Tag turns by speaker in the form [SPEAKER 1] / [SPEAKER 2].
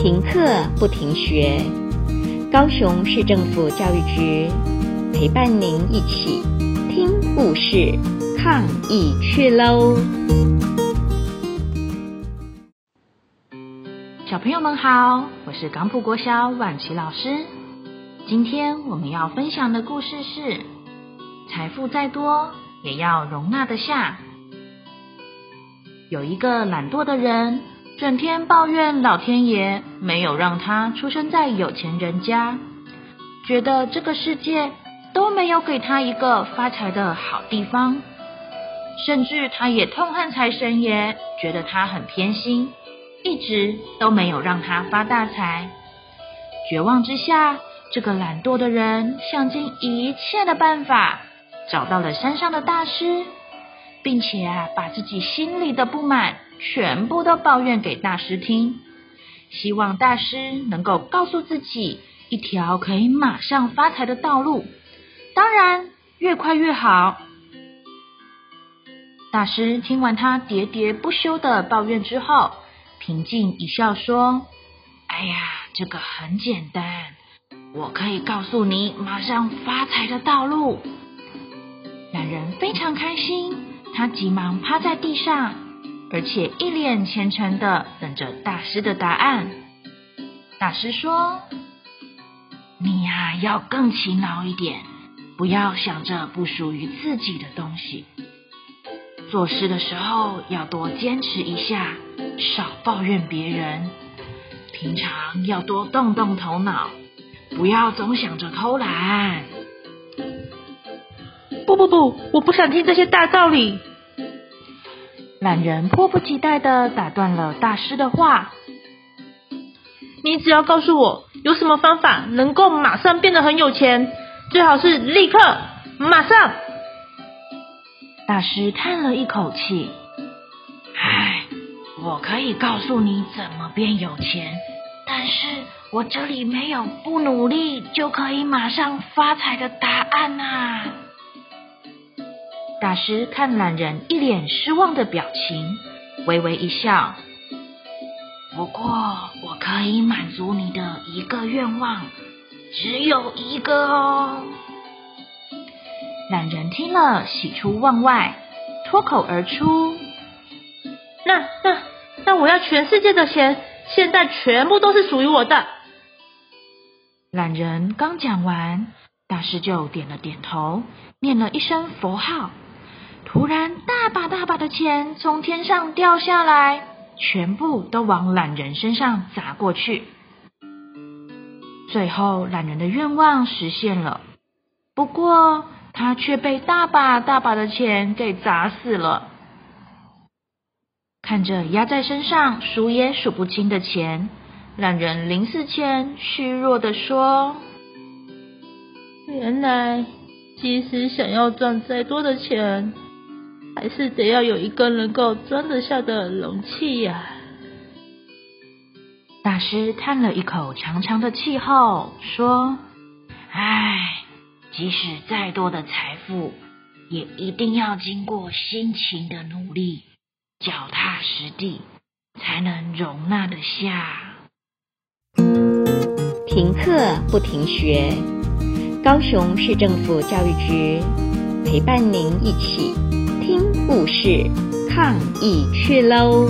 [SPEAKER 1] 停课不停学，高雄市政府教育局陪伴您一起听故事、抗疫去喽！
[SPEAKER 2] 小朋友们好，我是港埔国小婉琪老师。今天我们要分享的故事是：财富再多，也要容纳得下。有一个懒惰的人。整天抱怨老天爷没有让他出生在有钱人家，觉得这个世界都没有给他一个发财的好地方，甚至他也痛恨财神爷，觉得他很偏心，一直都没有让他发大财。绝望之下，这个懒惰的人想尽一切的办法，找到了山上的大师，并且啊，把自己心里的不满。全部都抱怨给大师听，希望大师能够告诉自己一条可以马上发财的道路，当然越快越好。大师听完他喋喋不休的抱怨之后，平静一笑说：“哎呀，这个很简单，我可以告诉你马上发财的道路。”懒人非常开心，他急忙趴在地上。而且一脸虔诚的等着大师的答案。大师说：“你呀，要更勤劳一点，不要想着不属于自己的东西。做事的时候要多坚持一下，少抱怨别人。平常要多动动头脑，不要总想着偷懒。”
[SPEAKER 3] 不不不，我不想听这些大道理。
[SPEAKER 2] 懒人迫不及待的打断了大师的话：“
[SPEAKER 3] 你只要告诉我有什么方法能够马上变得很有钱，最好是立刻、马上。”
[SPEAKER 2] 大师叹了一口气：“唉，我可以告诉你怎么变有钱，但是我这里没有不努力就可以马上发财的答案啊。”大师看懒人一脸失望的表情，微微一笑。不过，我可以满足你的一个愿望，只有一个哦。懒人听了，喜出望外，脱口而出：“
[SPEAKER 3] 那、那、那我要全世界的钱，现在全部都是属于我的。”
[SPEAKER 2] 懒人刚讲完，大师就点了点头，念了一声佛号。突然，大把大把的钱从天上掉下来，全部都往懒人身上砸过去。最后，懒人的愿望实现了，不过他却被大把大把的钱给砸死了。看着压在身上数也数不清的钱，懒人临死前虚弱地说：“
[SPEAKER 3] 原来，即使想要赚再多的钱。”还是得要有一个能够装得下的容器呀。
[SPEAKER 2] 大师叹了一口长长的气后说：“唉，即使再多的财富，也一定要经过辛勤的努力，脚踏实地，才能容纳得下。”
[SPEAKER 1] 停课不停学，高雄市政府教育局陪伴您一起。故事，抗议去喽！